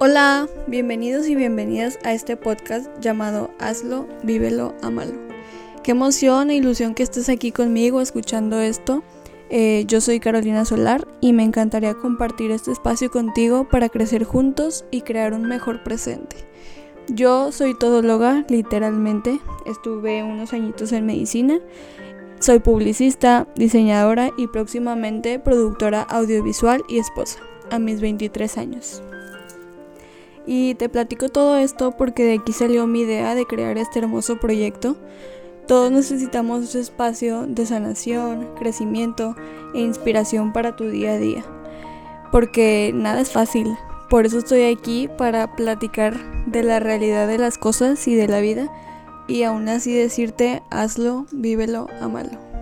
Hola, bienvenidos y bienvenidas a este podcast llamado Hazlo, vívelo, amalo. Qué emoción e ilusión que estés aquí conmigo escuchando esto. Eh, yo soy Carolina Solar y me encantaría compartir este espacio contigo para crecer juntos y crear un mejor presente. Yo soy todóloga, literalmente. Estuve unos añitos en medicina. Soy publicista, diseñadora y próximamente productora audiovisual y esposa, a mis 23 años. Y te platico todo esto porque de aquí salió mi idea de crear este hermoso proyecto. Todos necesitamos ese espacio de sanación, crecimiento e inspiración para tu día a día. Porque nada es fácil. Por eso estoy aquí para platicar de la realidad de las cosas y de la vida y aún así decirte hazlo, vívelo, amalo.